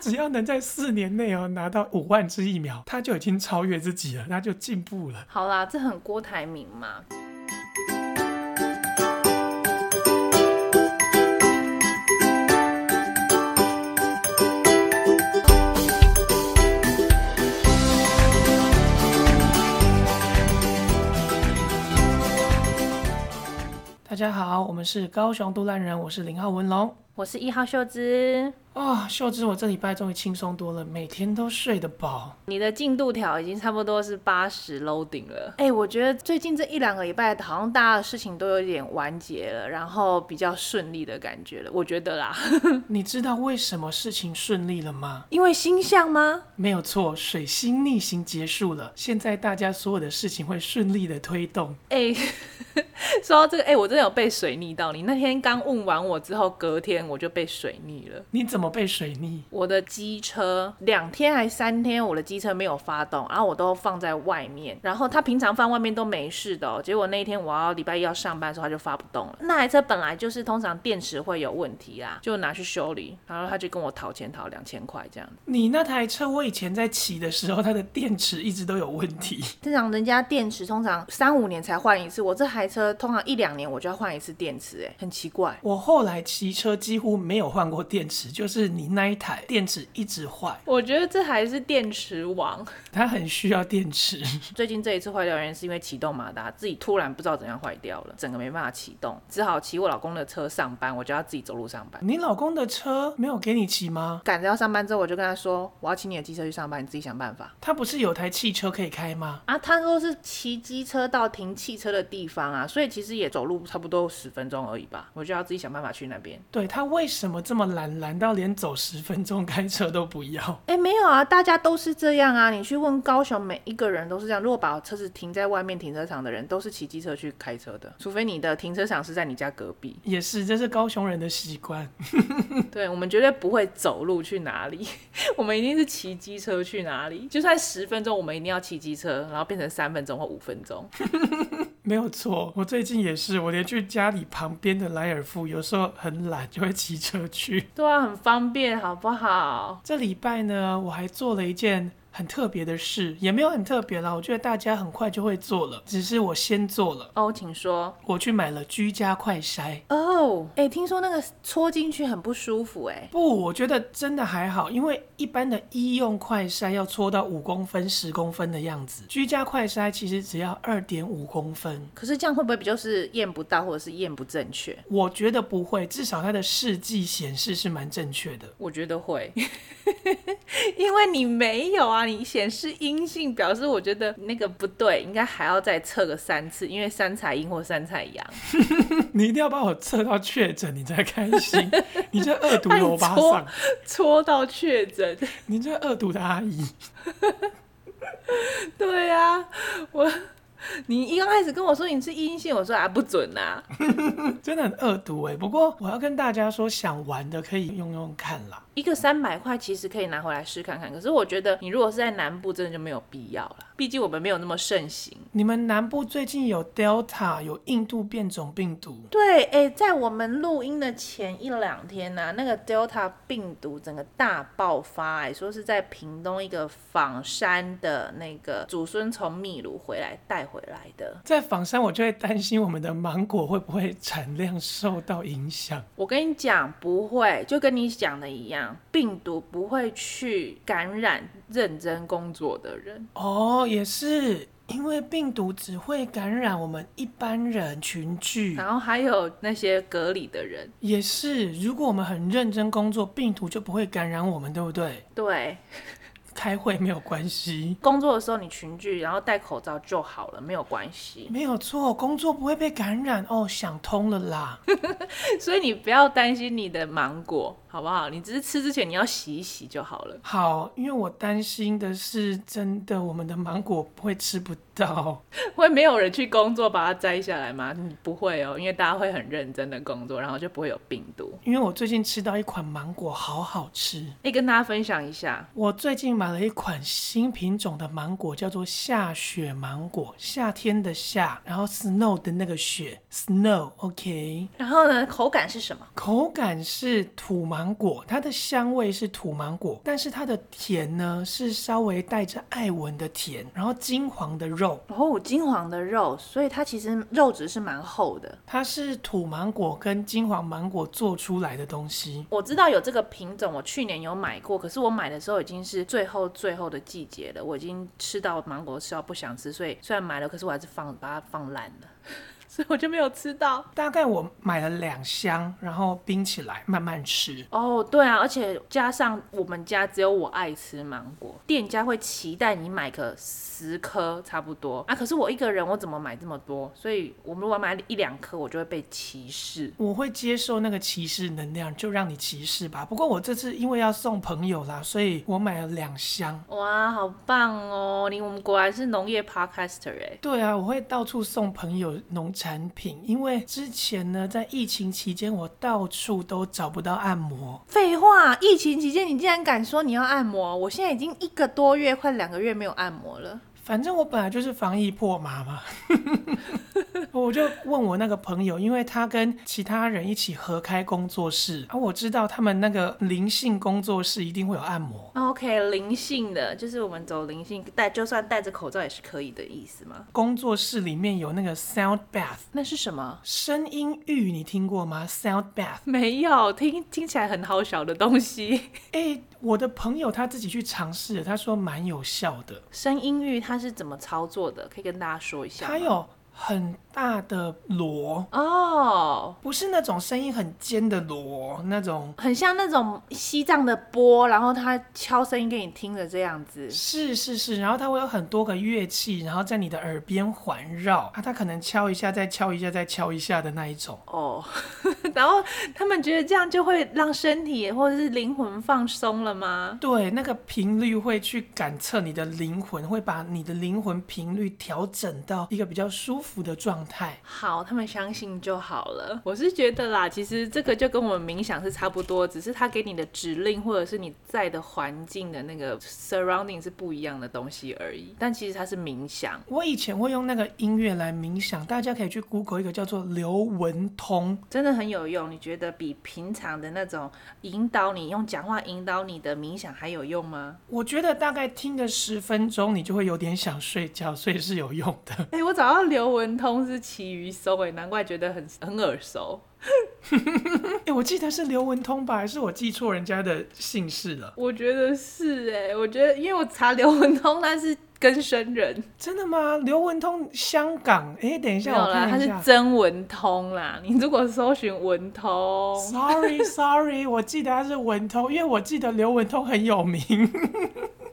只要能在四年内哦拿到五万支疫苗，他就已经超越自己了，他就进步了。好啦，这很郭台铭嘛。大家好，我们是高雄都烂人，我是零号文龙，我是一号秀枝。啊、哦，秀芝，我这礼拜终于轻松多了，每天都睡得饱。你的进度条已经差不多是八十 loading 了。哎、欸，我觉得最近这一两个礼拜，好像大家的事情都有点完结了，然后比较顺利的感觉了。我觉得啦，你知道为什么事情顺利了吗？因为星象吗？没有错，水星逆行结束了，现在大家所有的事情会顺利的推动。哎、欸，说到这个，哎、欸，我真的有被水逆到。你那天刚问完我之后，隔天我就被水逆了。你怎么？被水逆，我的机车两天还三天，我的机车没有发动，然后我都放在外面，然后他平常放外面都没事的哦，结果那一天我要礼拜一要上班的时候，他就发不动了。那台车本来就是通常电池会有问题啦，就拿去修理，然后他就跟我讨钱讨两千块这样。你那台车我以前在骑的时候，它的电池一直都有问题。正常人家电池通常三五年才换一次，我这台车通常一两年我就要换一次电池，哎，很奇怪。我后来骑车几乎没有换过电池，就是。是你那一台电池一直坏，我觉得这还是电池王，它很需要电池。最近这一次坏掉原因是因为启动马达自己突然不知道怎样坏掉了，整个没办法启动，只好骑我老公的车上班，我就要自己走路上班。你老公的车没有给你骑吗？赶着要上班之后，我就跟他说，我要骑你的机车去上班，你自己想办法。他不是有台汽车可以开吗？啊，他说是骑机车到停汽车的地方啊，所以其实也走路差不多十分钟而已吧，我就要自己想办法去那边。对，他为什么这么懒，懒到连走十分钟开车都不要。哎、欸，没有啊，大家都是这样啊。你去问高雄每一个人都是这样。如果把车子停在外面停车场的人，都是骑机车去开车的，除非你的停车场是在你家隔壁。也是，这是高雄人的习惯。对，我们绝对不会走路去哪里，我们一定是骑机车去哪里。就算十分钟，我们一定要骑机车，然后变成三分钟或五分钟。没有错，我最近也是，我连去家里旁边的莱尔富，有时候很懒，就会骑车去。对啊，很方便，好不好？这礼拜呢，我还做了一件。很特别的事，也没有很特别啦。我觉得大家很快就会做了，只是我先做了。哦，请说。我去买了居家快筛。哦，哎，听说那个戳进去很不舒服，哎。不，我觉得真的还好，因为一般的医用快筛要戳到五公分、十公分的样子，居家快筛其实只要二点五公分。可是这样会不会比较是验不到，或者是验不正确？我觉得不会，至少它的试剂显示是蛮正确的。我觉得会，因为你没有啊。你显示阴性，表示我觉得那个不对，应该还要再测个三次，因为三彩阴或三彩阳。你一定要把我测到确诊，你才开心。你这恶毒的欧巴 桑，戳到确诊，你这恶毒的阿姨。对呀、啊，我。你一刚开始跟我说你是阴性，我说啊不准呐、啊，真的很恶毒哎。不过我要跟大家说，想玩的可以用用看啦。一个三百块其实可以拿回来试看看，可是我觉得你如果是在南部，真的就没有必要了。毕竟我们没有那么盛行。你们南部最近有 Delta 有印度变种病毒？对，哎、欸，在我们录音的前一两天呢、啊，那个 Delta 病毒整个大爆发，哎，说是在屏东一个枋山的那个祖孙从秘鲁回来带回来的。在枋山，我就会担心我们的芒果会不会产量受到影响。我跟你讲，不会，就跟你讲的一样，病毒不会去感染认真工作的人。哦。也是因为病毒只会感染我们一般人群聚，然后还有那些隔离的人。也是，如果我们很认真工作，病毒就不会感染我们，对不对？对。开会没有关系，工作的时候你群聚，然后戴口罩就好了，没有关系。没有错，工作不会被感染哦，想通了啦。所以你不要担心你的芒果，好不好？你只是吃之前你要洗一洗就好了。好，因为我担心的是真的，我们的芒果不会吃不到，会没有人去工作把它摘下来吗？嗯，不会哦，因为大家会很认真的工作，然后就不会有病毒。因为我最近吃到一款芒果，好好吃，可以跟大家分享一下。我最近买。了一款新品种的芒果，叫做下雪芒果，夏天的夏，然后 snow 的那个雪，snow，OK。然后呢，口感是什么？口感是土芒芒果，它的香味是土芒果，但是它的甜呢是稍微带着艾文的甜，然后金黄的肉哦，金黄的肉，所以它其实肉质是蛮厚的。它是土芒果跟金黄芒果做出来的东西。我知道有这个品种，我去年有买过，可是我买的时候已经是最后最后的季节了，我已经吃到芒果吃到不想吃，所以虽然买了，可是我还是放把它放烂了。所以我就没有吃到，大概我买了两箱，然后冰起来慢慢吃。哦，对啊，而且加上我们家只有我爱吃芒果，店家会期待你买个十颗差不多啊。可是我一个人，我怎么买这么多？所以我们如果买一两颗，我就会被歧视。我会接受那个歧视能量，就让你歧视吧。不过我这次因为要送朋友啦，所以我买了两箱。哇，好棒哦！你我们果然是农业 podcaster 哎。对啊，我会到处送朋友农。产品，因为之前呢，在疫情期间，我到处都找不到按摩。废话，疫情期间你竟然敢说你要按摩？我现在已经一个多月，快两个月没有按摩了。反正我本来就是防疫破麻嘛，我就问我那个朋友，因为他跟其他人一起合开工作室，而我知道他们那个灵性工作室一定会有按摩。OK，灵性的就是我们走灵性，戴就算戴着口罩也是可以的意思吗？工作室里面有那个 Sound Bath，那是什么？声音浴，你听过吗？Sound Bath 没有，听听起来很好笑的东西。哎，我的朋友他自己去尝试，他说蛮有效的。声音域他是怎么操作的？可以跟大家说一下。他有很大的锣哦，oh, 不是那种声音很尖的锣，那种很像那种西藏的钵，然后他敲声音给你听的这样子。是是是，然后它会有很多个乐器，然后在你的耳边环绕啊，它可能敲一下，再敲一下，再敲一下的那一种。哦，oh. 然后他们觉得这样就会让身体或者是灵魂放松了吗？对，那个频率会去感测你的灵魂，会把你的灵魂频率调整到一个比较舒服的状态。好，他们相信就好了。我是觉得啦，其实这个就跟我们冥想是差不多，只是他给你的指令或者是你在的环境的那个 surrounding 是不一样的东西而已。但其实它是冥想。我以前会用那个音乐来冥想，大家可以去 Google 一个叫做刘文通，真的很有用。你觉得比平常的那种引导你用讲话引导你的冥想还有用吗？我觉得大概听个十分钟，你就会有点想睡觉，所以是有用的。哎、欸，我找到刘文通是奇鱼搜，哎，难怪觉得很很耳熟。哎、欸，我记得是刘文通吧？还是我记错人家的姓氏了？我觉得是哎、欸，我觉得因为我查刘文通，他是根生人。真的吗？刘文通香港？哎、欸，等一下，我看一下，他是曾文通啦。你如果搜寻文通，Sorry Sorry，我记得他是文通，因为我记得刘文通很有名。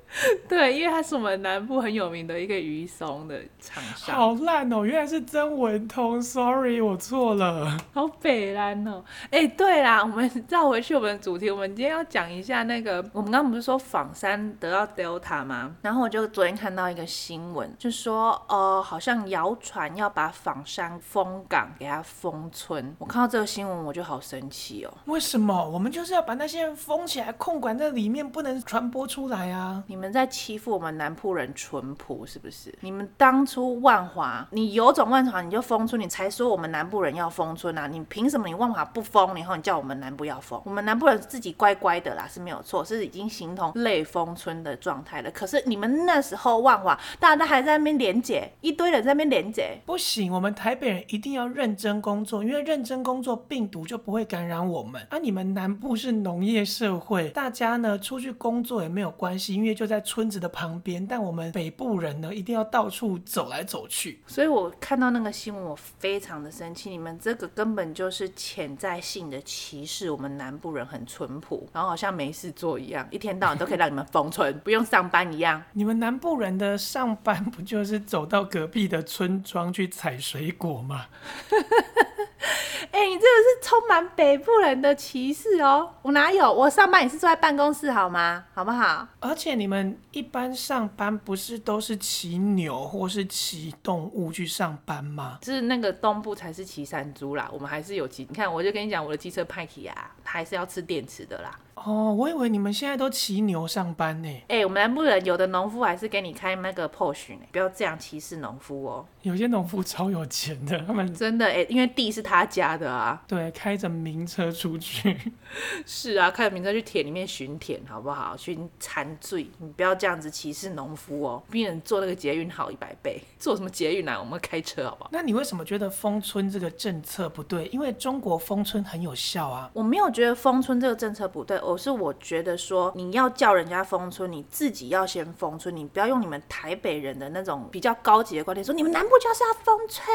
对，因为它是我们南部很有名的一个鱼松的厂商。好烂哦，原来是曾文通，Sorry，我错了。好北烂哦。哎、欸，对啦，我们 绕回去我们的主题，我们今天要讲一下那个，我们刚刚不是说仿山得到 Delta 吗？然后我就昨天看到一个新闻，就说呃，好像谣传要把仿山封港，给它封村。我看到这个新闻，我就好生气哦。为什么？我们就是要把那些人封起来，控管在里面，不能传播出来啊。你你们在欺负我们南部人淳朴是不是？你们当初万华，你有种万华你就封村，你才说我们南部人要封村啊！你凭什么你万华不封，然后你叫我们南部要封？我们南部人自己乖乖的啦，是没有错，是已经形同类封村的状态了。可是你们那时候万华，大家都还在那边连结，一堆人在那边连结，不行，我们台北人一定要认真工作，因为认真工作，病毒就不会感染我们。啊，你们南部是农业社会，大家呢出去工作也没有关系，因为就在村子的旁边，但我们北部人呢，一定要到处走来走去。所以我看到那个新闻，我非常的生气。你们这个根本就是潜在性的歧视，我们南部人很淳朴，然后好像没事做一样，一天到晚都可以让你们封村，不用上班一样。你们南部人的上班不就是走到隔壁的村庄去采水果吗？哎、欸，你这个是充满北部人的歧视哦！我哪有？我上班也是坐在办公室，好吗？好不好？而且你们一般上班不是都是骑牛或是骑动物去上班吗？就是那个东部才是骑山猪啦，我们还是有骑。你看，我就跟你讲，我的机车派克啊，它还是要吃电池的啦。哦，我以为你们现在都骑牛上班呢。哎、欸，我们南部人有的农夫还是给你开那个 Porsche 呢，不要这样歧视农夫哦。有些农夫超有钱的，他们 真的哎、欸，因为地是他家的啊。对，开着名车出去。是啊，开着名车去田里面巡田，好不好？巡残罪，你不要这样子歧视农夫哦。比人坐那个捷运好一百倍，坐什么捷运啊？我们开车好不好？那你为什么觉得封村这个政策不对？因为中国封村很有效啊。我没有觉得封村这个政策不对，我是我觉得说你要叫人家封村，你自己要先封村，你不要用你们台北人的那种比较高级的观点说你们南部。就是要封村，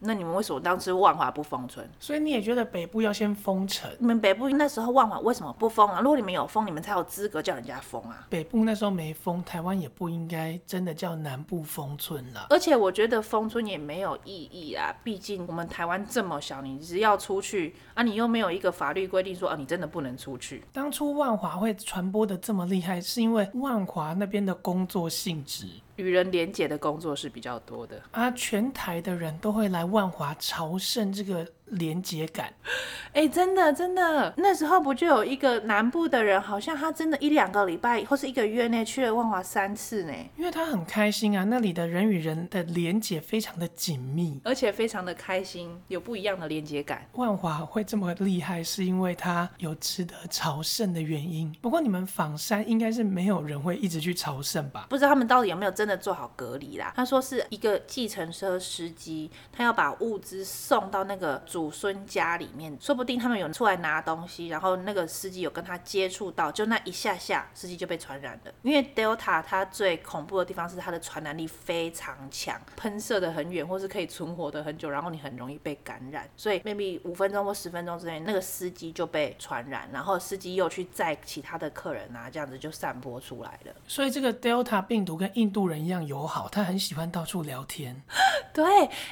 那你们为什么当时万华不封村？所以你也觉得北部要先封城？你们北部那时候万华为什么不封啊？如果你们有封，你们才有资格叫人家封啊。北部那时候没封，台湾也不应该真的叫南部封村了。而且我觉得封村也没有意义啊，毕竟我们台湾这么小，你只要出去啊，你又没有一个法律规定说啊，你真的不能出去。当初万华会传播的这么厉害，是因为万华那边的工作性质。与人连结的工作是比较多的啊，全台的人都会来万华朝圣这个。连接感，哎、欸，真的真的，那时候不就有一个南部的人，好像他真的一两个礼拜或是一个月内去了万华三次呢？因为他很开心啊，那里的人与人的连接非常的紧密，而且非常的开心，有不一样的连接感。万华会这么厉害，是因为他有值得朝圣的原因。不过你们仿山应该是没有人会一直去朝圣吧？不知道他们到底有没有真的做好隔离啦？他说是一个计程车司机，他要把物资送到那个。祖孙家里面，说不定他们有人出来拿东西，然后那个司机有跟他接触到，就那一下下，司机就被传染了。因为 Delta 它最恐怖的地方是它的传染力非常强，喷射的很远，或是可以存活的很久，然后你很容易被感染。所以 maybe 五分钟或十分钟之内，那个司机就被传染，然后司机又去载其他的客人啊，这样子就散播出来了。所以这个 Delta 病毒跟印度人一样友好，他很喜欢到处聊天。对，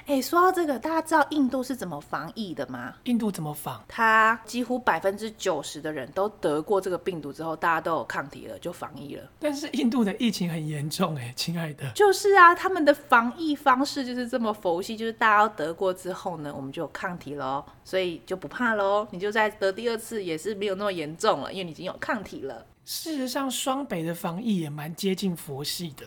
哎，说到这个，大家知道印度是怎么防疫的吗？印度怎么防？他几乎百分之九十的人都得过这个病毒之后，大家都有抗体了，就防疫了。但是印度的疫情很严重哎，亲爱的。就是啊，他们的防疫方式就是这么佛系，就是大家都得过之后呢，我们就有抗体喽，所以就不怕喽。你就在得第二次也是没有那么严重了，因为你已经有抗体了。事实上，双北的防疫也蛮接近佛系的。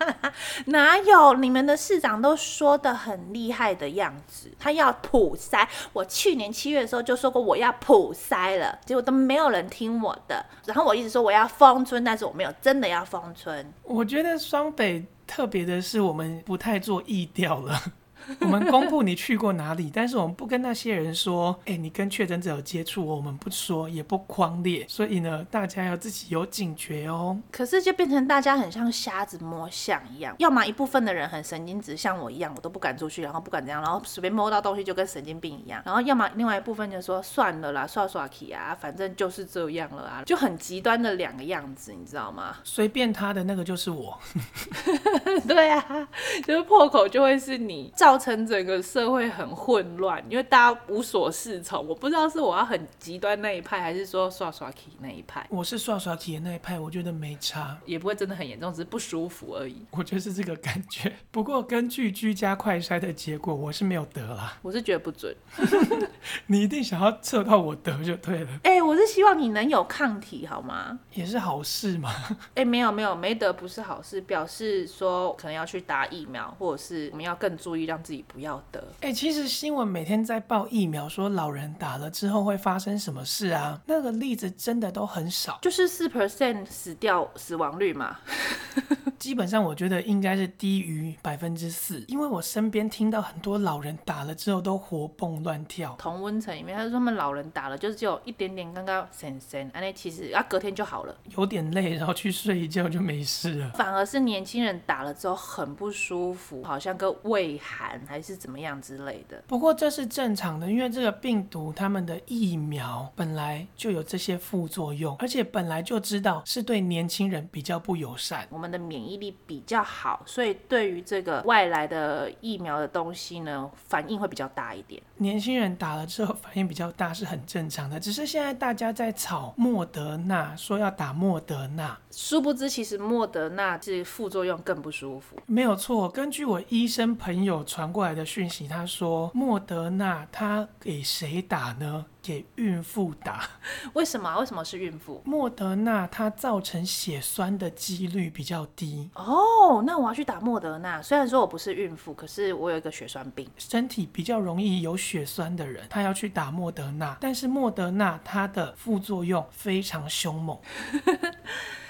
哪有？你们的市长都说的很厉害的样子，他要普筛。我去年七月的时候就说过我要普筛了，结果都没有人听我的。然后我一直说我要封村，但是我没有真的要封村。我觉得双北特别的是，我们不太做疫调了。我们公布你去过哪里，但是我们不跟那些人说，哎、欸，你跟确诊者有接触，我们不说，也不框列，所以呢，大家要自己有警觉哦。可是就变成大家很像瞎子摸象一样，要么一部分的人很神经质，像我一样，我都不敢出去，然后不敢这样，然后随便摸到东西就跟神经病一样，然后要么另外一部分就说算了啦，刷刷起啊，反正就是这样了啊，就很极端的两个样子，你知道吗？随便他的那个就是我，对啊，就是破口就会是你造。造成整个社会很混乱，因为大家无所适从。我不知道是我要很极端那一派，还是说刷刷题那一派。我是刷刷题的那一派，我觉得没差，也不会真的很严重，只是不舒服而已。我觉得是这个感觉。不过根据居家快筛的结果，我是没有得啦。我是觉得不准。你一定想要测到我得就对了。哎、欸，我是希望你能有抗体，好吗？也是好事嘛。哎、欸，没有没有，没得不是好事，表示说可能要去打疫苗，或者是我们要更注意让。自己不要得。哎、欸，其实新闻每天在报疫苗，说老人打了之后会发生什么事啊？那个例子真的都很少，就是四 percent 死掉死亡率嘛。基本上我觉得应该是低于百分之四，因为我身边听到很多老人打了之后都活蹦乱跳。同温层里面，他说他们老人打了就是只有一点点刚刚神神，哎，其实啊隔天就好了，有点累，然后去睡一觉就没事了。反而是年轻人打了之后很不舒服，好像个胃寒还是怎么样之类的。不过这是正常的，因为这个病毒他们的疫苗本来就有这些副作用，而且本来就知道是对年轻人比较不友善。我们的免疫。力比较好，所以对于这个外来的疫苗的东西呢，反应会比较大一点。年轻人打了之后反应比较大是很正常的，只是现在大家在炒莫德纳，说要打莫德纳，殊不知其实莫德纳是副作用更不舒服。没有错，根据我医生朋友传过来的讯息，他说莫德纳他给谁打呢？给孕妇打。为什么？为什么是孕妇？莫德纳它造成血栓的几率比较低。哦，那我要去打莫德纳。虽然说我不是孕妇，可是我有一个血栓病，身体比较容易有血栓的人，他要去打莫德纳。但是莫德纳它的副作用非常凶猛。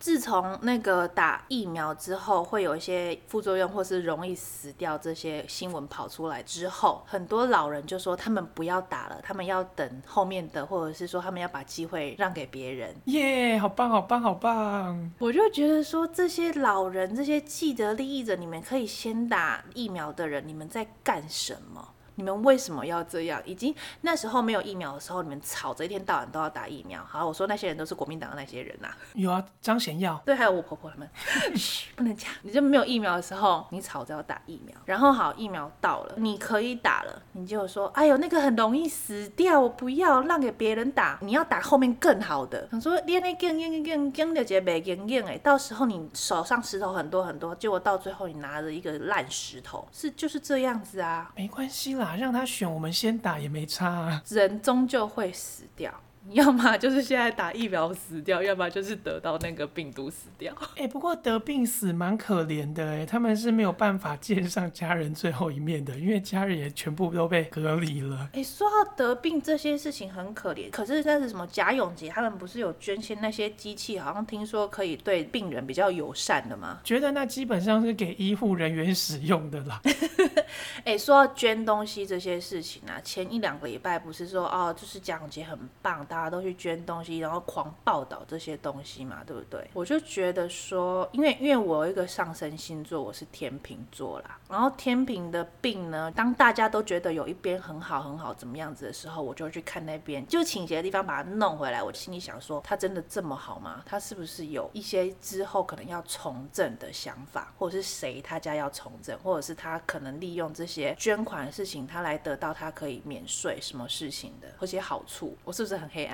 自从那个打疫苗之后会有一些副作用，或是容易死掉这些新闻跑出来之后，很多老人就说他们不要打了，他们要等后面的，或者是说他们要把机会让给别人。耶，好棒，好棒，好棒！我就觉得说这些老人、这些既得利益者，你们可以先打疫苗的人，你们在干什么？你们为什么要这样？已经那时候没有疫苗的时候，你们吵着一天到晚都要打疫苗。好，我说那些人都是国民党的那些人呐、啊。有啊，张贤耀。对，还有我婆婆他们。嘘，不能讲。你就没有疫苗的时候，你吵着要打疫苗。然后好，疫苗到了，你可以打了，你就说，哎呦，那个很容易死掉，我不要，让给别人打。你要打后面更好的。想说练那更更更更的节没更更哎，到时候你手上石头很多很多，结果到最后你拿着一个烂石头，是就是这样子啊。没关系啦。让他选，我们先打也没差啊。人终究会死掉。要么就是现在打疫苗死掉，要么就是得到那个病毒死掉。哎、欸，不过得病死蛮可怜的哎，他们是没有办法见上家人最后一面的，因为家人也全部都被隔离了。哎、欸，说到得病这些事情很可怜，可是但是什么？贾永杰他们不是有捐献那些机器，好像听说可以对病人比较友善的吗？觉得那基本上是给医护人员使用的啦。哎、欸，说到捐东西这些事情啊，前一两个礼拜不是说哦，就是贾永杰很棒，大家都去捐东西，然后狂报道这些东西嘛，对不对？我就觉得说，因为因为我有一个上升星座，我是天秤座啦，然后天秤的病呢，当大家都觉得有一边很好很好怎么样子的时候，我就去看那边就倾斜的地方，把它弄回来。我心里想说，他真的这么好吗？他是不是有一些之后可能要重整的想法，或者是谁他家要重整，或者是他可能利用这些捐款的事情，他来得到他可以免税什么事情的，或些好处，我是不是很黑？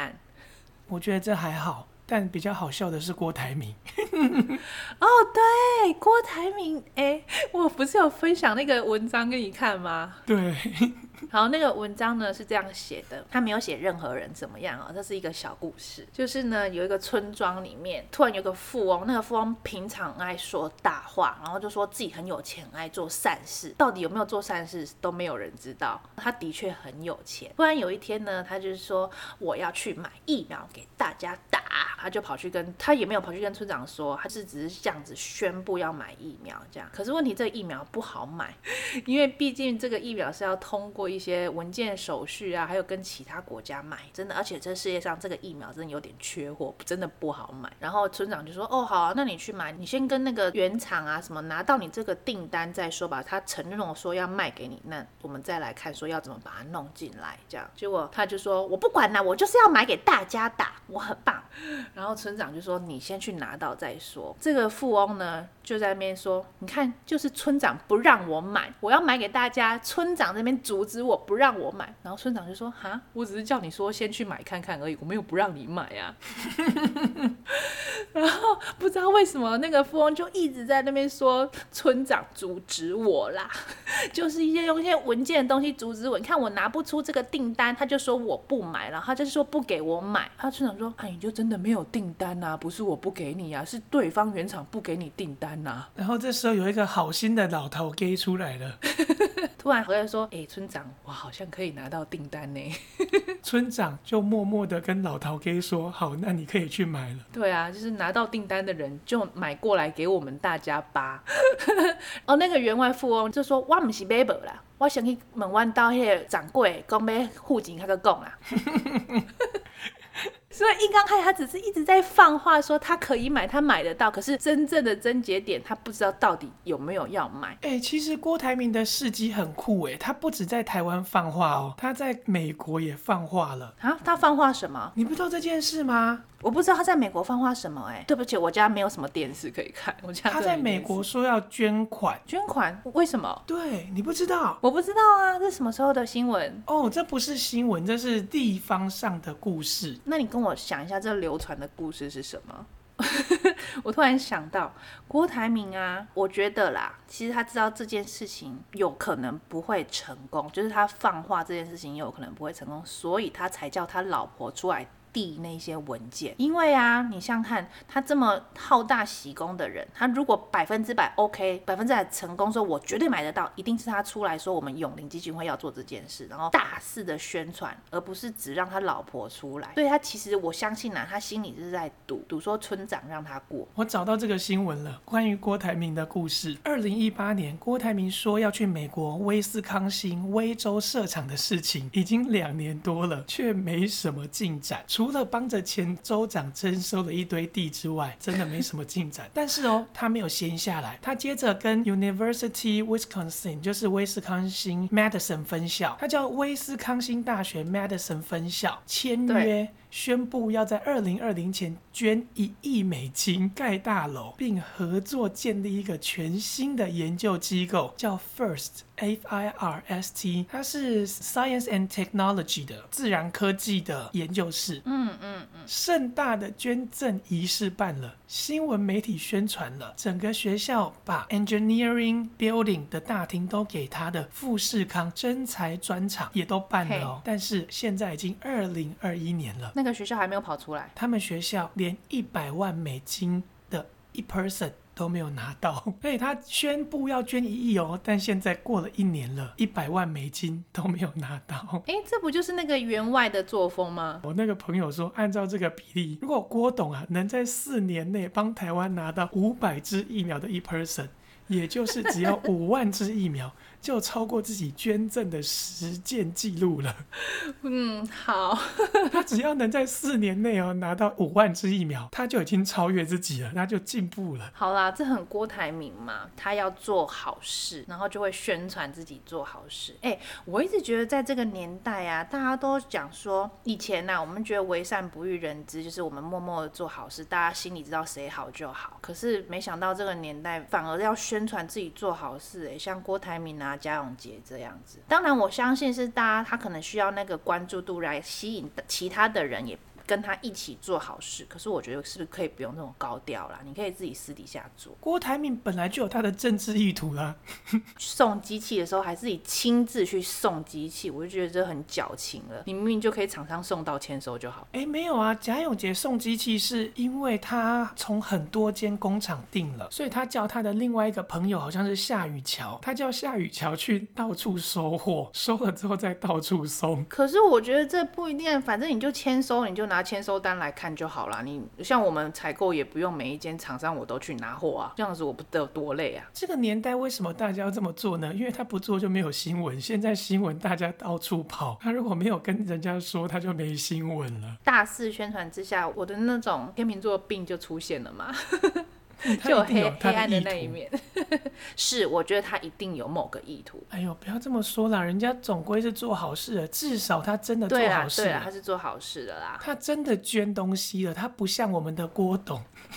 我觉得这还好，但比较好笑的是郭台铭。哦，对，郭台铭，哎，我不是有分享那个文章给你看吗？对。好，那个文章呢是这样写的，他没有写任何人怎么样啊、哦，这是一个小故事。就是呢，有一个村庄里面，突然有个富翁，那个富翁平常爱说大话，然后就说自己很有钱，爱做善事，到底有没有做善事都没有人知道。他的确很有钱。突然有一天呢，他就是说我要去买疫苗给大家打，他就跑去跟他也没有跑去跟村长说，他是只是这样子宣布要买疫苗这样。可是问题这个疫苗不好买，因为毕竟这个疫苗是要通过。一些文件手续啊，还有跟其他国家买，真的，而且这世界上这个疫苗真的有点缺货，真的不好买。然后村长就说：“哦，好啊，那你去买，你先跟那个原厂啊什么拿到你这个订单再说吧。他承诺说要卖给你，那我们再来看说要怎么把它弄进来。这样，结果他就说：我不管啦，我就是要买给大家打，我很棒。然后村长就说：你先去拿到再说。这个富翁呢就在那边说：你看，就是村长不让我买，我要买给大家，村长那边阻止。”我不让我买，然后村长就说：“哈，我只是叫你说先去买看看而已，我没有不让你买啊。”然后不知道为什么那个富翁就一直在那边说村长阻止我啦，就是一些用一些文件的东西阻止我。你看我拿不出这个订单，他就说我不买，然后他就说不给我买。他村长说：“哎，你就真的没有订单呐？不是我不给你啊，是对方原厂不给你订单呐。”然后这时候有一个好心的老头给出来了，突然回来说：“哎，村长。”我好像可以拿到订单呢。村长就默默的跟老陶给说：“好，那你可以去买了。”对啊，就是拿到订单的人就买过来给我们大家吧。哦，那个员外富翁就说：“我唔是买无啦，我想去问阮到迄个掌柜，讲要付钱，他个讲啦。”所以一刚开始，他只是一直在放话说他可以买，他买得到。可是真正的症结点，他不知道到底有没有要买。哎、欸，其实郭台铭的事迹很酷哎，他不止在台湾放话哦，他在美国也放话了啊。他放话什么？你不知道这件事吗？我不知道他在美国放话什么哎。对不起，我家没有什么电视可以看。我家他在美国说要捐款，捐款？为什么？对，你不知道？我不知道啊，这是什么时候的新闻？哦，这不是新闻，这是地方上的故事。那你跟我我想一下这流传的故事是什么？我突然想到郭台铭啊，我觉得啦，其实他知道这件事情有可能不会成功，就是他放话这件事情有可能不会成功，所以他才叫他老婆出来。递那些文件，因为啊，你像看他这么好大喜功的人，他如果百分之百 OK，百分之百成功，说我绝对买得到，一定是他出来说我们永龄基金会要做这件事，然后大肆的宣传，而不是只让他老婆出来。所以他其实我相信啊，他心里是在赌赌说村长让他过。我找到这个新闻了，关于郭台铭的故事。二零一八年，郭台铭说要去美国威斯康星威州设厂的事情，已经两年多了，却没什么进展。除除了帮着前州长征收了一堆地之外，真的没什么进展。但是哦，他没有闲下来，他接着跟 University Wisconsin，就是威斯康星 Madison 分校，他叫威斯康星大学 Madison 分校签约。宣布要在二零二零前捐一亿美金盖大楼，并合作建立一个全新的研究机构，叫 FIRST F I R S T，它是 Science and Technology 的自然科技的研究室。嗯嗯嗯，盛大的捐赠仪式办了，新闻媒体宣传了，整个学校把 Engineering Building 的大厅都给他的富士康真才专场也都办了哦。但是现在已经二零二一年了。那个学校还没有跑出来，他们学校连一百万美金的一 person 都没有拿到，所以他宣布要捐一亿哦，但现在过了一年了，一百万美金都没有拿到。哎，这不就是那个员外的作风吗？我那个朋友说，按照这个比例，如果郭董啊能在四年内帮台湾拿到五百支疫苗的一 person，也就是只要五万支疫苗。就超过自己捐赠的实践记录了。嗯，好。他只要能在四年内哦拿到五万支疫苗，他就已经超越自己了，他就进步了。好啦，这很郭台铭嘛，他要做好事，然后就会宣传自己做好事。哎、欸，我一直觉得在这个年代啊，大家都讲说，以前呐、啊，我们觉得为善不欲人知，就是我们默默的做好事，大家心里知道谁好就好。可是没想到这个年代反而要宣宣传自己做好事、欸，像郭台铭啊。贾永杰这样子，当然我相信是大家他可能需要那个关注度来吸引其他的人也。跟他一起做好事，可是我觉得是不是可以不用那种高调啦？你可以自己私底下做。郭台铭本来就有他的政治意图啦。送机器的时候还自己亲自去送机器，我就觉得这很矫情了。你明明就可以厂商送到签收就好。哎，没有啊，贾永杰送机器是因为他从很多间工厂订了，所以他叫他的另外一个朋友好像是夏雨乔，他叫夏雨乔去到处收货，收了之后再到处送。可是我觉得这不一定，反正你就签收，你就拿。拿签收单来看就好了。你像我们采购也不用每一间厂商我都去拿货啊，这样子我不得有多累啊。这个年代为什么大家要这么做呢？因为他不做就没有新闻。现在新闻大家到处跑，他如果没有跟人家说，他就没新闻了。大肆宣传之下，我的那种天秤座病就出现了嘛。就有黑黑暗的那一面，是我觉得他一定有某个意图。哎呦，不要这么说啦，人家总归是做好事的，至少他真的做好事了。对啦，他是做好事的啦。他真的捐东西了，他不像我们的郭董。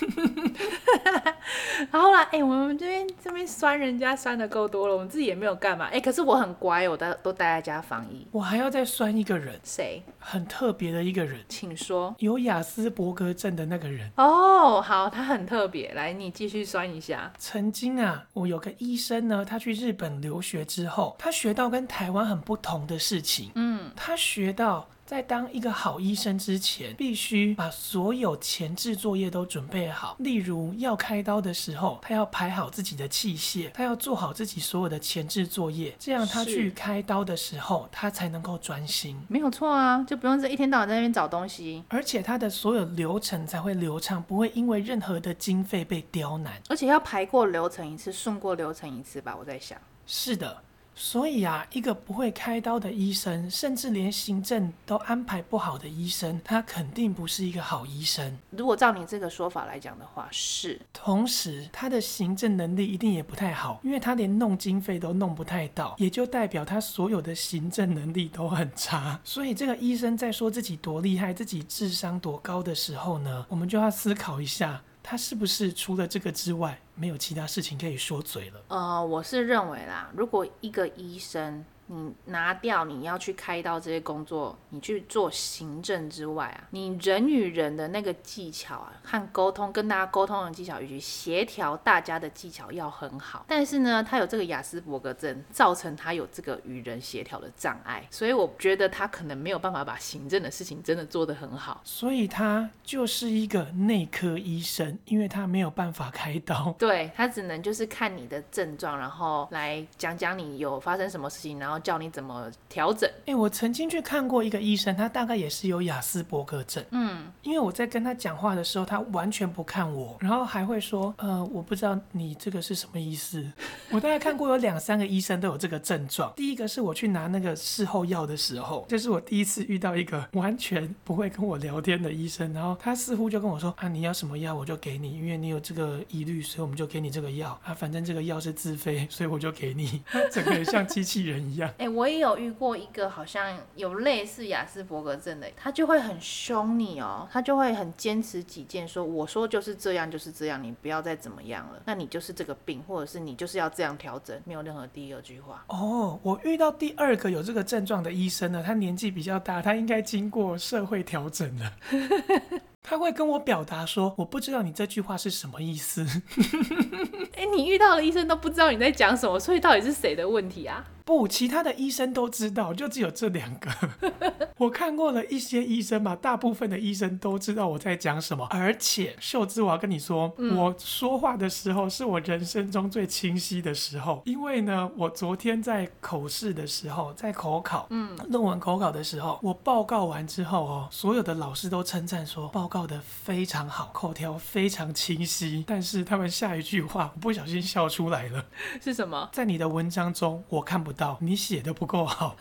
然后啦，哎、欸，我们这边这边酸人家酸的够多了，我们自己也没有干嘛。哎、欸，可是我很乖，我都都待在家防疫。我还要再酸一个人，谁？很特别的一个人，请说。有雅斯伯格症的那个人。哦，好，他很特别。来，你继续酸一下。曾经啊，我有个医生呢，他去日本留学之后，他学到跟台湾很不同的事情。嗯，他学到。在当一个好医生之前，必须把所有前置作业都准备好。例如要开刀的时候，他要排好自己的器械，他要做好自己所有的前置作业，这样他去开刀的时候，他才能够专心。没有错啊，就不用这一天到晚在那边找东西，而且他的所有流程才会流畅，不会因为任何的经费被刁难。而且要排过流程一次，顺过流程一次吧，我在想。是的。所以啊，一个不会开刀的医生，甚至连行政都安排不好的医生，他肯定不是一个好医生。如果照你这个说法来讲的话，是。同时，他的行政能力一定也不太好，因为他连弄经费都弄不太到，也就代表他所有的行政能力都很差。所以，这个医生在说自己多厉害、自己智商多高的时候呢，我们就要思考一下。他是不是除了这个之外，没有其他事情可以说嘴了？呃，我是认为啦，如果一个医生你拿掉你要去开刀这些工作，你去做行政之外啊，你人与人的那个技巧啊，和沟通跟大家沟通的技巧，以及协调大家的技巧要很好。但是呢，他有这个雅斯伯格症，造成他有这个与人协调的障碍，所以我觉得他可能没有办法把行政的事情真的做得很好。所以他就是一个内科医生，因为他没有办法开刀。对，他只能就是看你的症状，然后来讲讲你有发生什么事情，然后教你怎么调整。哎，我曾经去看过一个医生，他大概也是有雅斯伯格症。嗯，因为我在跟他讲话的时候，他完全不看我，然后还会说：“呃，我不知道你这个是什么意思。”我大概看过有两三个医生都有这个症状。第一个是我去拿那个事后药的时候，这、是我第一次遇到一个完全不会跟我聊天的医生，然后他似乎就跟我说：“啊，你要什么药我就给你，因为你有这个疑虑，所以我们就给你这个药啊，反正这个药是自费，所以我就给你。”整个人像机器人一样。哎、欸，我也有遇过一个好像有类似雅斯伯格症的，他就会很凶你哦，他就会很坚持己见，说我说就是这样就是这样，你不要再怎么样了，那你就是这个病，或者是你就是要这样调整，没有任何第二句话。哦，我遇到第二个有这个症状的医生呢，他年纪比较大，他应该经过社会调整了。他会跟我表达说：“我不知道你这句话是什么意思。”哎，你遇到的医生都不知道你在讲什么，所以到底是谁的问题啊？不，其他的医生都知道，就只有这两个。我看过了一些医生嘛，大部分的医生都知道我在讲什么。而且秀芝，我要跟你说，嗯，我说话的时候是我人生中最清晰的时候。因为呢，我昨天在口试的时候，在口考，嗯，论文口考的时候，我报告完之后哦，所有的老师都称赞说报告的非常好，口条非常清晰。但是他们下一句话，我不小心笑出来了。是什么？在你的文章中，我看不到。你写的不够好，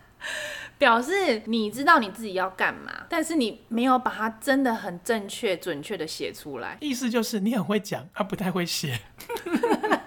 表示你知道你自己要干嘛，但是你没有把它真的很正确、准确的写出来。意思就是你很会讲，他不太会写。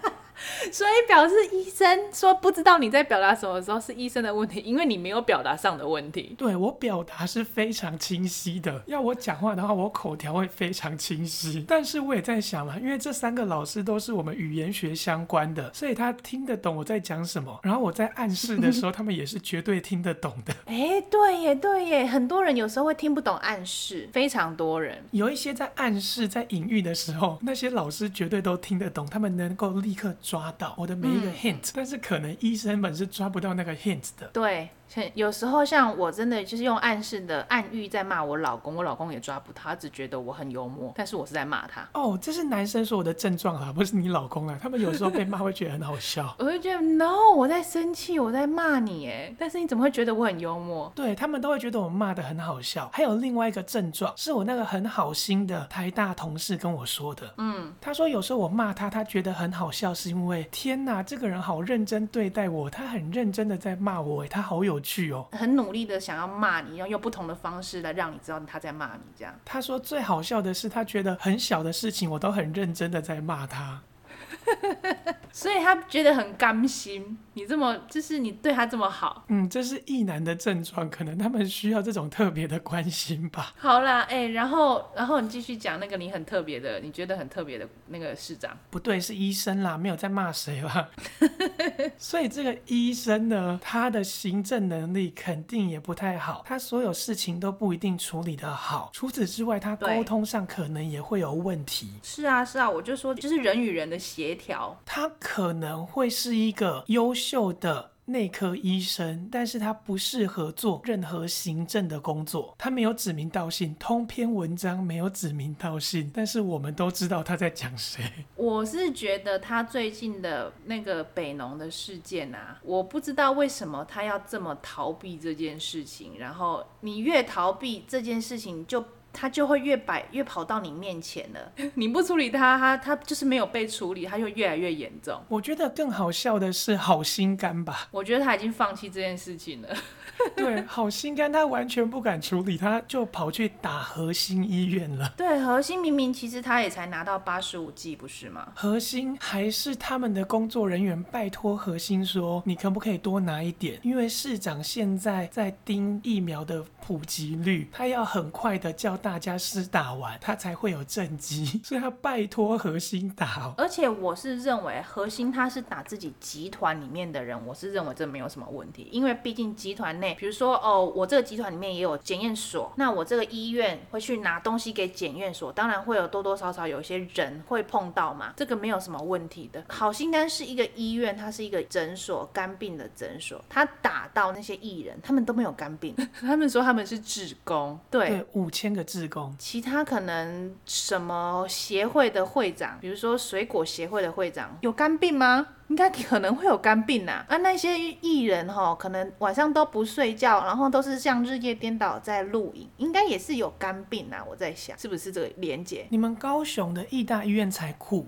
所以表示医生说不知道你在表达什么的时候是医生的问题，因为你没有表达上的问题。对，我表达是非常清晰的，要我讲话的话，我口条会非常清晰。但是我也在想嘛，因为这三个老师都是我们语言学相关的，所以他听得懂我在讲什么。然后我在暗示的时候，他们也是绝对听得懂的。哎，对耶，对耶，很多人有时候会听不懂暗示，非常多人有一些在暗示、在隐喻的时候，那些老师绝对都听得懂，他们能够立刻抓到我的每一个 hint，、嗯、但是可能医生们是抓不到那个 hint 的。对。有时候像我真的就是用暗示的暗喻在骂我老公，我老公也抓不到，他只觉得我很幽默，但是我是在骂他。哦，这是男生说我的症状啊，不是你老公啊。他们有时候被骂会觉得很好笑，我会觉得 no，我在生气，我在骂你哎，但是你怎么会觉得我很幽默？对，他们都会觉得我骂的很好笑。还有另外一个症状，是我那个很好心的台大同事跟我说的。嗯，他说有时候我骂他，他觉得很好笑，是因为天哪，这个人好认真对待我，他很认真的在骂我，哎，他好有趣哦，很努。努力的想要骂你，要用不同的方式来让你知道他在骂你。这样，他说最好笑的是，他觉得很小的事情，我都很认真的在骂他。所以他觉得很甘心，你这么就是你对他这么好，嗯，这是异男的症状，可能他们需要这种特别的关心吧。好啦，哎、欸，然后然后你继续讲那个你很特别的，你觉得很特别的那个市长，不对，是医生啦，没有在骂谁啦。所以这个医生呢，他的行政能力肯定也不太好，他所有事情都不一定处理得好。除此之外，他沟通上可能也会有问题。是啊，是啊，我就说就是人与人的协调，他可能会是一个优秀秀的内科医生，但是他不适合做任何行政的工作。他没有指名道姓，通篇文章没有指名道姓，但是我们都知道他在讲谁。我是觉得他最近的那个北农的事件啊，我不知道为什么他要这么逃避这件事情。然后你越逃避这件事情，就。他就会越摆越跑到你面前了，你不处理他，他他就是没有被处理，他就越来越严重。我觉得更好笑的是好心肝吧，我觉得他已经放弃这件事情了。对，好心肝他完全不敢处理，他就跑去打核心医院了。对，核心明明其实他也才拿到八十五剂，不是吗？核心还是他们的工作人员拜托核心说，你可不可以多拿一点？因为市长现在在盯疫苗的普及率，他要很快的叫大家施打完，他才会有正绩，所以他拜托核心打哦。而且我是认为核心他是打自己集团里面的人，我是认为这没有什么问题，因为毕竟集团内，比如说哦，我这个集团里面也有检验所，那我这个医院会去拿东西给检验所，当然会有多多少少有一些人会碰到嘛，这个没有什么问题的。好心肝是一个医院，它是一个诊所，肝病的诊所，他打到那些艺人，他们都没有肝病，他们说他们是志工，对，五千个志工，其他可能什么协会的会长，比如说水果协会的会长，有肝病吗？应该可能会有肝病呐、啊，而那些艺人哈，可能晚上都不睡觉，然后都是像日夜颠倒在录影，应该也是有肝病呐、啊。我在想，是不是这个连结？你们高雄的义大医院才酷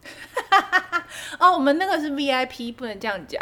哦，我们那个是 VIP，不能这样讲。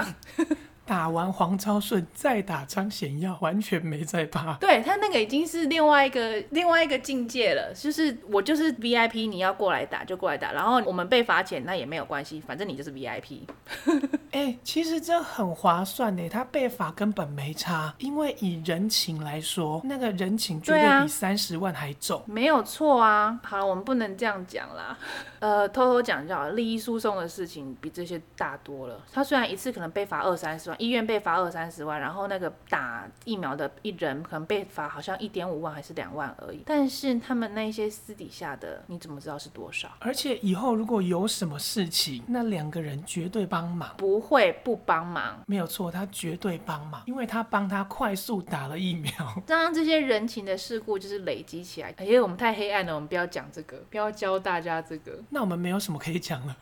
打完黄超顺再打张显耀，完全没在怕。对，他那个已经是另外一个另外一个境界了，就是我就是 VIP，你要过来打就过来打，然后我们被罚钱那也没有关系，反正你就是 VIP。哎、欸，其实这很划算呢，他被罚根本没差，因为以人情来说，那个人情绝对比三十万还重。啊、没有错啊。好了，我们不能这样讲啦。呃，偷偷讲就好，利益输送的事情比这些大多了。他虽然一次可能被罚二三十万。医院被罚二三十万，然后那个打疫苗的一人可能被罚好像一点五万还是两万而已。但是他们那些私底下的，你怎么知道是多少？而且以后如果有什么事情，那两个人绝对帮忙，不会不帮忙。没有错，他绝对帮忙，因为他帮他快速打了疫苗。当这些人情的事故就是累积起来。哎呀，我们太黑暗了，我们不要讲这个，不要教大家这个。那我们没有什么可以讲了。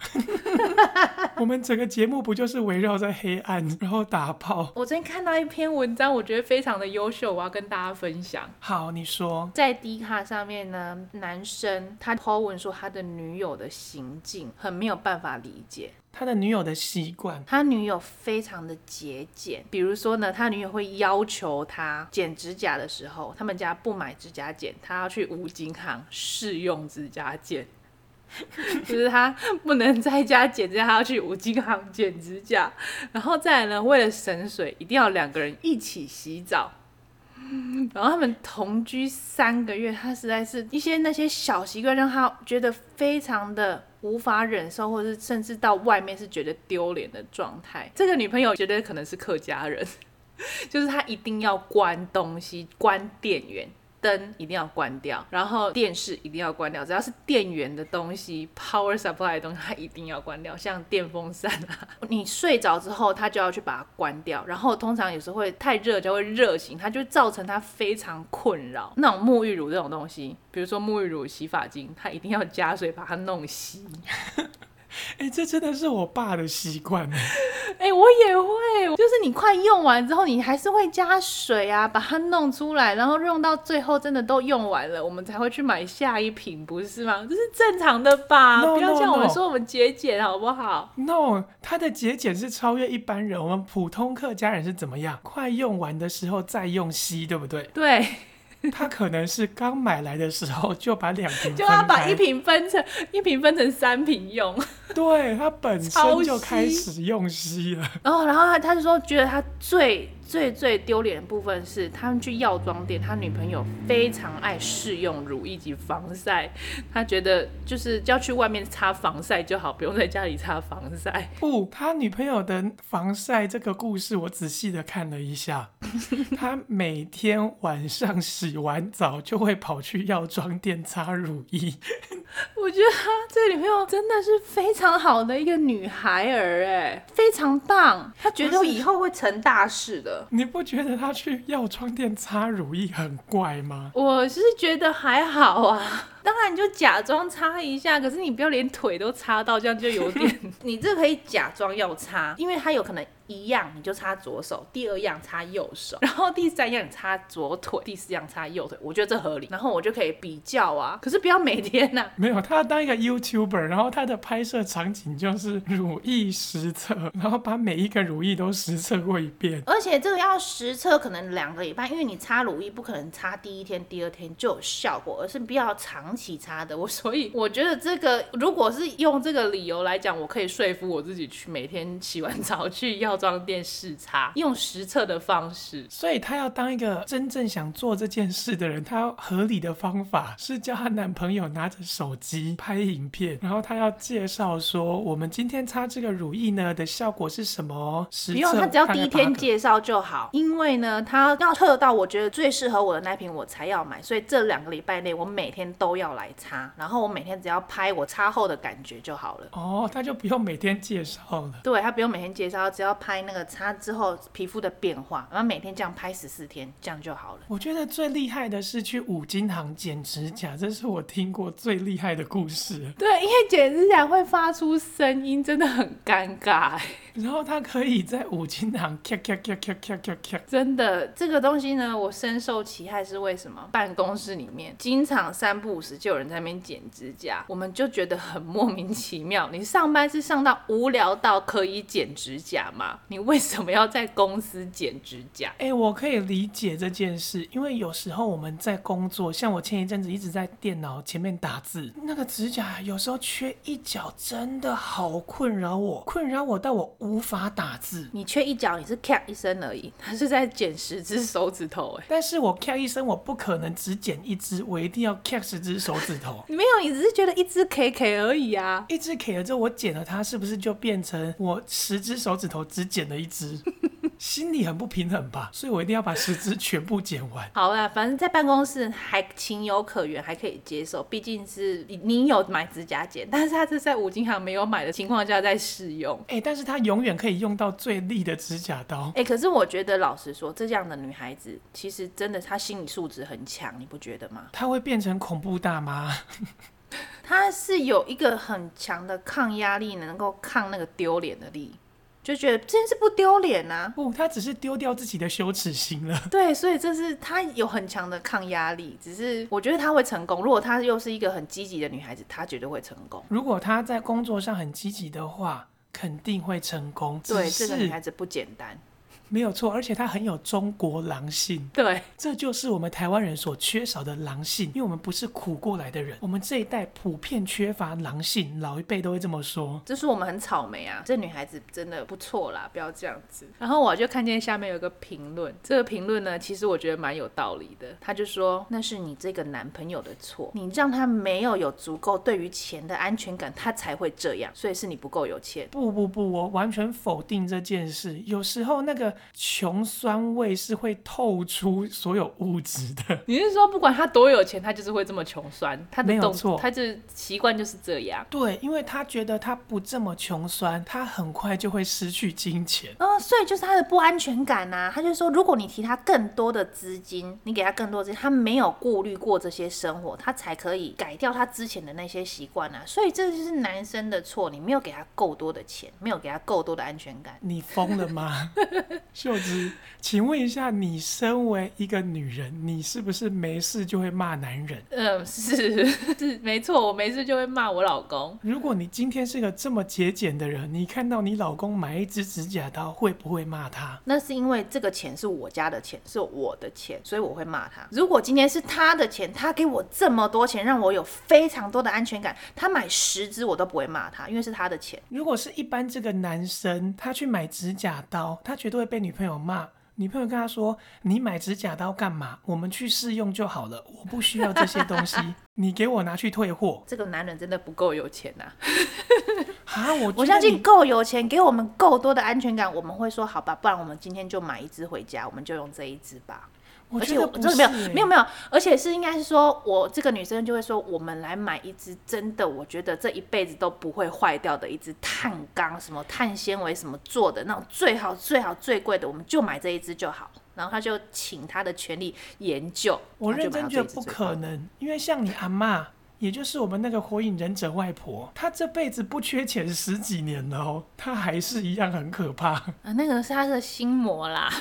我们整个节目不就是围绕在黑暗，然后打炮？我昨天看到一篇文章，我觉得非常的优秀，我要跟大家分享。好，你说，在 D 卡上面呢，男生他 po 文说他的女友的行径很没有办法理解，他的女友的习惯，他女友非常的节俭。比如说呢，他女友会要求他剪指甲的时候，他们家不买指甲剪，他要去五金行试用指甲剪。就是他不能在家剪指甲，他要去五金行剪指甲。然后再来呢，为了省水，一定要两个人一起洗澡。然后他们同居三个月，他实在是一些那些小习惯让他觉得非常的无法忍受，或者是甚至到外面是觉得丢脸的状态。这个女朋友觉得可能是客家人，就是他一定要关东西，关电源。灯一定要关掉，然后电视一定要关掉，只要是电源的东西，power supply 的东西，它一定要关掉。像电风扇啊，你睡着之后，它就要去把它关掉。然后通常有时候会太热，就会热醒，它就会造成它非常困扰。那种沐浴乳这种东西，比如说沐浴乳、洗发精，它一定要加水把它弄稀。哎、欸，这真的是我爸的习惯 哎，我也会，就是你快用完之后，你还是会加水啊，把它弄出来，然后用到最后真的都用完了，我们才会去买下一瓶，不是吗？这是正常的吧？No, 不要像我们说我们节俭好不好？No，他的节俭是超越一般人。我们普通客家人是怎么样？快用完的时候再用稀，对不对？对。他可能是刚买来的时候就把两瓶，就要把一瓶分成一瓶分成三瓶用。对，他本身就开始用吸了。哦，然后他他就说觉得他最。最最丢脸的部分是，他们去药妆店，他女朋友非常爱试用乳液及防晒，他觉得就是要去外面擦防晒就好，不用在家里擦防晒。不，他女朋友的防晒这个故事我仔细的看了一下，他每天晚上洗完澡就会跑去药妆店擦乳液。我觉得他这个女朋友真的是非常好的一个女孩儿，哎，非常棒。他觉得以后会成大事的。你不觉得他去药妆店擦乳液很怪吗？我是觉得还好啊。当然你就假装擦一下，可是你不要连腿都擦到，这样就有点。你这可以假装要擦，因为它有可能一样你就擦左手，第二样擦右手，然后第三样擦左腿，第四样擦右腿，我觉得这合理。然后我就可以比较啊，可是不要每天呐、啊。没有，他要当一个 YouTuber，然后他的拍摄场景就是乳液实测，然后把每一个乳液都实测过一遍。而且这个要实测可能两个礼拜，因为你擦乳液不可能擦第一天、第二天就有效果，而是比较长。长期擦的。我 所以我觉得这个如果是用这个理由来讲，我可以说服我自己去每天洗完澡去药妆店试擦，用实测的方式。所以她要当一个真正想做这件事的人，她要合理的方法是叫她男朋友拿着手机拍影片，然后她要介绍说我们今天擦这个乳液呢的效果是什么？实测，不用，她只要第一天介绍就好，因为呢，她要测到我觉得最适合我的那瓶我才要买，所以这两个礼拜内我每天都要来擦，然后我每天只要拍我擦后的感觉就好了。哦，他就不用每天介绍了。对，他不用每天介绍，只要拍那个擦之后皮肤的变化，然后每天这样拍十四天，这样就好了。我觉得最厉害的是去五金行剪指甲，这是我听过最厉害的故事。对，因为剪指甲会发出声音，真的很尴尬。然后他可以在五金行咔咔咔咔咔咔咔，真的这个东西呢，我深受其害。是为什么？办公室里面经常三不五时就有人在那边剪指甲，我们就觉得很莫名其妙。你上班是上到无聊到可以剪指甲吗？你为什么要在公司剪指甲？哎、欸，我可以理解这件事，因为有时候我们在工作，像我前一阵子一直在电脑前面打字，那个指甲有时候缺一角，真的好困扰我，困扰我到我。无法打字，你缺一脚，你是咔一声而已，他是在剪十只手指头哎。但是我咔一声，我不可能只剪一只，我一定要咔十只手指头。你 没有，你只是觉得一只 K K 而已啊。一只 K 了之后，我剪了它，是不是就变成我十只手指头只剪了一只？心里很不平衡吧，所以我一定要把十支全部剪完。好啦，反正在办公室还情有可原，还可以接受，毕竟是你你有买指甲剪，但是他是在五金行没有买的情况下在试用。哎、欸，但是他永远可以用到最利的指甲刀。哎、欸，可是我觉得老实说，这样的女孩子其实真的她心理素质很强，你不觉得吗？她会变成恐怖大妈。她是有一个很强的抗压力，能够抗那个丢脸的力。就觉得这件事不丢脸啊！不，他只是丢掉自己的羞耻心了。对，所以这是他有很强的抗压力。只是我觉得他会成功。如果他又是一个很积极的女孩子，她绝对会成功。如果她在工作上很积极的话，肯定会成功。对，这个女孩子不简单。没有错，而且他很有中国狼性。对，这就是我们台湾人所缺少的狼性，因为我们不是苦过来的人，我们这一代普遍缺乏狼性，老一辈都会这么说。就是我们很草莓啊，这女孩子真的不错啦，不要这样子。然后我就看见下面有个评论，这个评论呢，其实我觉得蛮有道理的。他就说，那是你这个男朋友的错，你让他没有有足够对于钱的安全感，他才会这样，所以是你不够有钱。不不不，我完全否定这件事。有时候那个。穷酸味是会透出所有物质的。你是说，不管他多有钱，他就是会这么穷酸？他的没有错，他就习惯就是这样。对，因为他觉得他不这么穷酸，他很快就会失去金钱。嗯、呃，所以就是他的不安全感呐、啊。他就说，如果你提他更多的资金，你给他更多资金，他没有顾虑过这些生活，他才可以改掉他之前的那些习惯啊。所以这就是男生的错，你没有给他够多的钱，没有给他够多的安全感。你疯了吗？秀芝，请问一下，你身为一个女人，你是不是没事就会骂男人？嗯，是是没错，我没事就会骂我老公。如果你今天是个这么节俭的人，你看到你老公买一支指甲刀，会不会骂他？那是因为这个钱是我家的钱，是我的钱，所以我会骂他。如果今天是他的钱，他给我这么多钱，让我有非常多的安全感，他买十支我都不会骂他，因为是他的钱。如果是一般这个男生，他去买指甲刀，他绝对会被女朋友骂。女朋友跟他说：“你买指甲刀干嘛？我们去试用就好了，我不需要这些东西，你给我拿去退货。”这个男人真的不够有钱呐！啊，我我相信够有钱，给我们够多的安全感，我们会说好吧，不然我们今天就买一只回家，我们就用这一只吧。而且我真的没有没有没有，而且是应该是说，我这个女生就会说，我们来买一支真的，我觉得这一辈子都不会坏掉的一支碳钢什么碳纤维什么做的那种最好最好最贵的，我们就买这一支就好。然后他就请他的权利研究，我认真觉得不可能，因为像你阿妈，也就是我们那个火影忍者外婆，她这辈子不缺钱十几年了哦，她还是一样很可怕。啊，那个是她的心魔啦。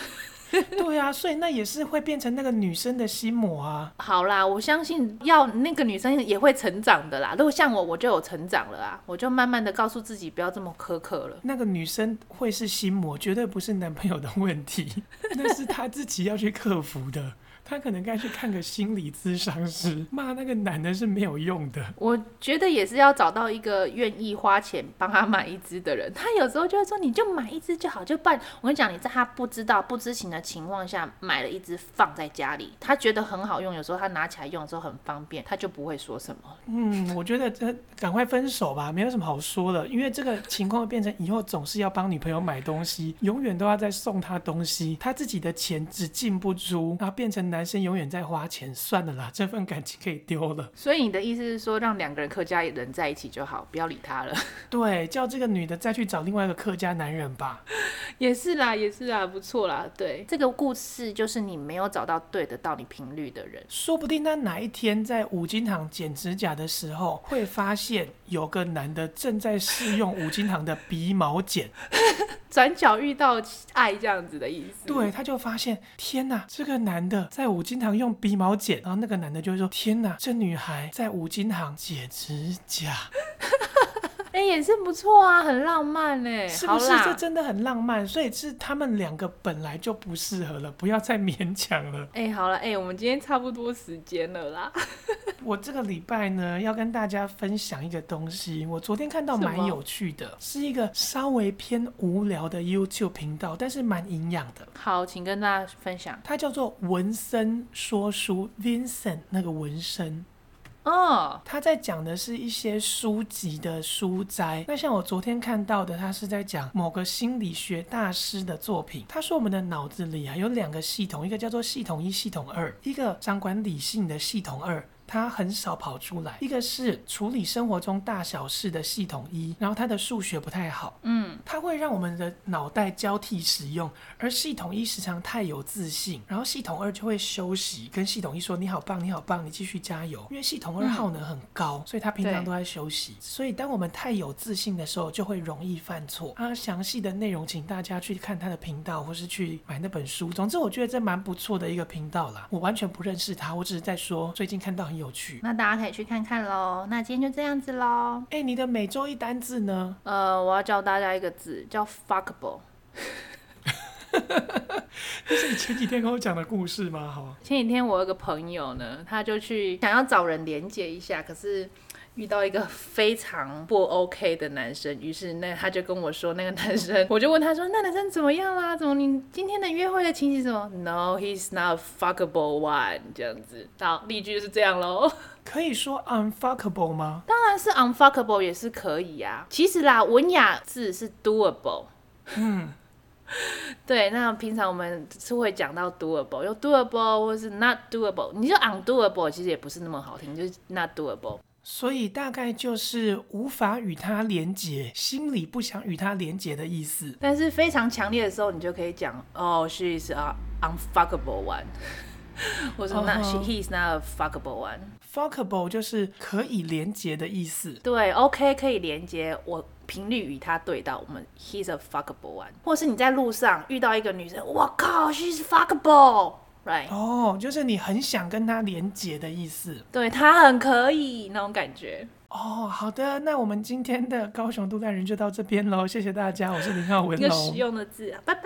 对啊，所以那也是会变成那个女生的心魔啊。好啦，我相信要那个女生也会成长的啦。如果像我，我就有成长了啊，我就慢慢的告诉自己不要这么苛刻了。那个女生会是心魔，绝对不是男朋友的问题，那是她自己要去克服的。他可能该去看个心理咨商师，骂那个男的是没有用的。我觉得也是要找到一个愿意花钱帮他买一支的人。他有时候就会说，你就买一支就好，就办。我跟你讲，你在他不知道、不知情的情况下买了一支放在家里，他觉得很好用，有时候他拿起来用的时候很方便，他就不会说什么。嗯，我觉得这赶快分手吧，没有什么好说的，因为这个情况变成以后总是要帮女朋友买东西，永远都要再送她东西，他自己的钱只进不出，然后变成男生永远在花钱。算了啦，这份感情可以丢了。所以你的意思是说，让两个人客家人在一起就好，不要理他了。对，叫这个女的再去找另外一个客家男人吧。也是啦，也是啦，不错啦。对，这个故事就是你没有找到对得到你频率的人，说不定他哪一天在五金行剪指甲的时候，会发现有个男的正在试用五金行的鼻毛剪。转角遇到爱这样子的意思，对，他就发现天哪，这个男的在五金行用鼻毛剪，然后那个男的就会说天哪，这女孩在五金行剪指甲。哎、欸，也是不错啊，很浪漫哎，是不是？这真的很浪漫，所以是他们两个本来就不适合了，不要再勉强了。哎、欸，好了，哎、欸，我们今天差不多时间了啦。我这个礼拜呢，要跟大家分享一个东西，我昨天看到蛮有趣的，是一个稍微偏无聊的 YouTube 频道，但是蛮营养的。好，请跟大家分享。它叫做文森说书，Vincent 那个文森。哦，他在讲的是一些书籍的书斋。那像我昨天看到的，他是在讲某个心理学大师的作品。他说我们的脑子里啊有两个系统，一个叫做系统一、系统二，一个掌管理性的系统二。它很少跑出来，一个是处理生活中大小事的系统一，然后它的数学不太好，嗯，它会让我们的脑袋交替使用，而系统一时常太有自信，然后系统二就会休息，跟系统一说你好棒，你好棒，你继续加油，因为系统二耗能很高，嗯、所以他平常都在休息，所以当我们太有自信的时候，就会容易犯错。啊，详细的内容请大家去看他的频道，或是去买那本书。总之，我觉得这蛮不错的一个频道啦。我完全不认识他，我只是在说最近看到很有。有趣，那大家可以去看看喽。那今天就这样子喽。哎、欸，你的每周一单字呢？呃，我要教大家一个字，叫 fuckable。这是你前几天跟我讲的故事吗？好，前几天我有个朋友呢，他就去想要找人连接一下，可是。遇到一个非常不 OK 的男生，于是那他就跟我说，那个男生，我就问他说，那男生怎么样啦？怎么你今天的约会的情形什么？No, he's not fuckable one，这样子。好，例句就是这样喽。可以说 unfuckable 吗？当然是 unfuckable 也是可以呀、啊。其实啦，文雅字是 doable。嗯，对。那平常我们是会讲到 doable，有 doable 或是 not doable。你说 undoable 其实也不是那么好听，就是 not doable。所以大概就是无法与他连结，心里不想与他连结的意思。但是非常强烈的时候，你就可以讲哦，she is a unfuckable one，或者 not he is not a fuckable one。fuckable 就是可以连结的意思。对，OK 可以连接，我频率与他对到，我们 he's a fuckable one。或是你在路上遇到一个女生，我靠，she is fuckable。Right. 哦，就是你很想跟他连接的意思，对，他很可以那种感觉。哦，好的，那我们今天的高雄都干人就到这边喽，谢谢大家，我是林浩文，一个实用的字，拜拜。